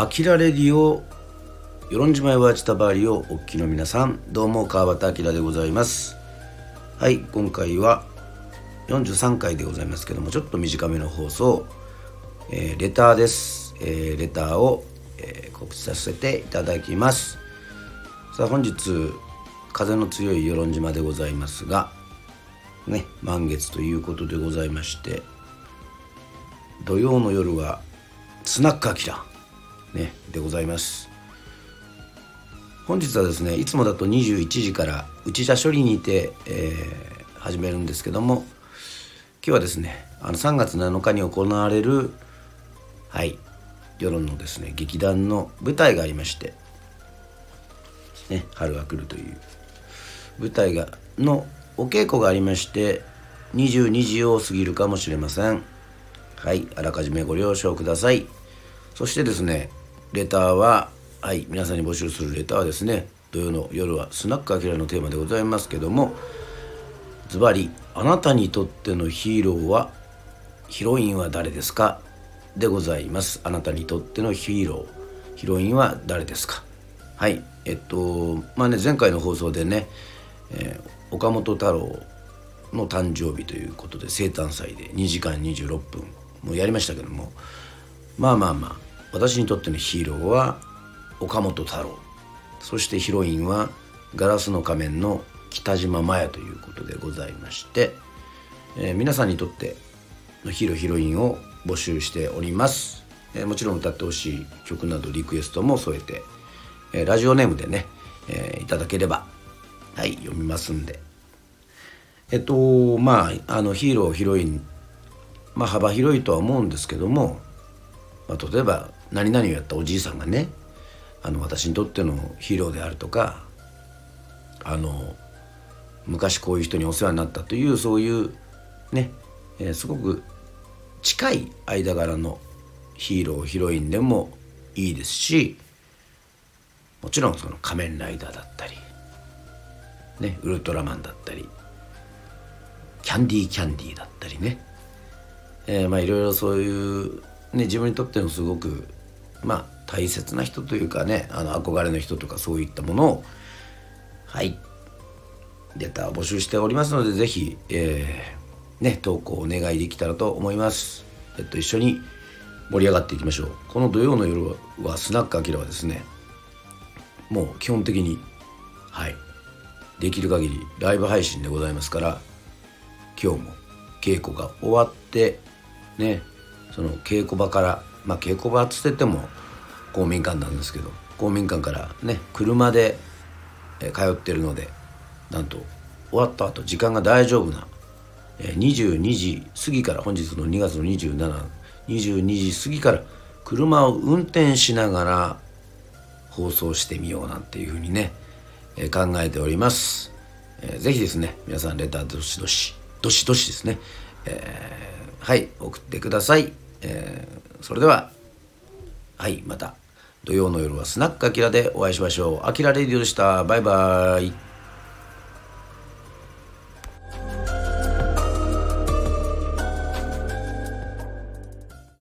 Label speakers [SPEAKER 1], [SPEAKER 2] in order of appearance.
[SPEAKER 1] あきらレディオ与論島岩地たばりをお聞きの皆さん。どうも川端明でございます。はい今回は43回でございますけどもちょっと短めの放送、えー、レターです、えー、レターを、えー、告知させていただきます。さあ本日風の強い与論島でございますがね満月ということでございまして土曜の夜はスナックアキラ。ねでございます。本日はですねいつもだと21時から内茶処理にて、えー、始めるんですけども今日はですねあの3月7日に行われるはい世論のですね劇団の舞台がありまして「ね、春が来る」という舞台がのお稽古がありまして22時を過ぎるかもしれません。はいあらかじめご了承ください。そしてですねレターははい皆さんに募集するレターはですね土曜の夜はスナックアキラのテーマでございますけどもズバリあなたにとってのヒーローはヒロインは誰ですか？でございます。あなたにとってのヒーローヒロインは誰ですか？はいえっとまあね前回の放送でね、えー、岡本太郎の誕生日ということで生誕祭で2時間26分もうやりましたけどもまあまあまあ私にとってのヒーローは岡本太郎。そしてヒロインはガラスの仮面の北島麻也ということでございまして、えー、皆さんにとってのヒーローヒロインを募集しております、えー、もちろん歌ってほしい曲などリクエストも添えて、えー、ラジオネームでね、えいただければはい読みますんで。えっとまああのヒーローヒロインまあ幅広いとは思うんですけども、まあ、例えば何々をやったおじいさんがねあの私にとってのヒーローであるとかあの昔こういう人にお世話になったというそういうね、えー、すごく近い間柄のヒーローヒロインでもいいですしもちろんその仮面ライダーだったり、ね、ウルトラマンだったりキャンディーキャンディーだったりね、えー、まあいろいろそういう、ね、自分にとってのすごくまあ大切な人というかねあの憧れの人とかそういったものをはいレター募集しておりますので是非、えー、ね投稿お願いできたらと思います。えっと一緒に盛り上がっていきましょう。この土曜の夜はスナックアキラはですねもう基本的にはいできる限りライブ配信でございますから今日も稽古が終わってねその稽古場からまあ稽古場っつってても公民館なんですけど公民館からね車で通ってるのでなんと終わった後時間が大丈夫な22時過ぎから本日の2月の2722時過ぎから車を運転しながら放送してみようなんていうふうにね考えております。ぜひですね皆さんレターどしどしどしどしですね、えー、はい送ってください、えー、それでははいまた土曜の夜はスナックアキラでお会いしましょう。アキラレディオでした。バイバーイ。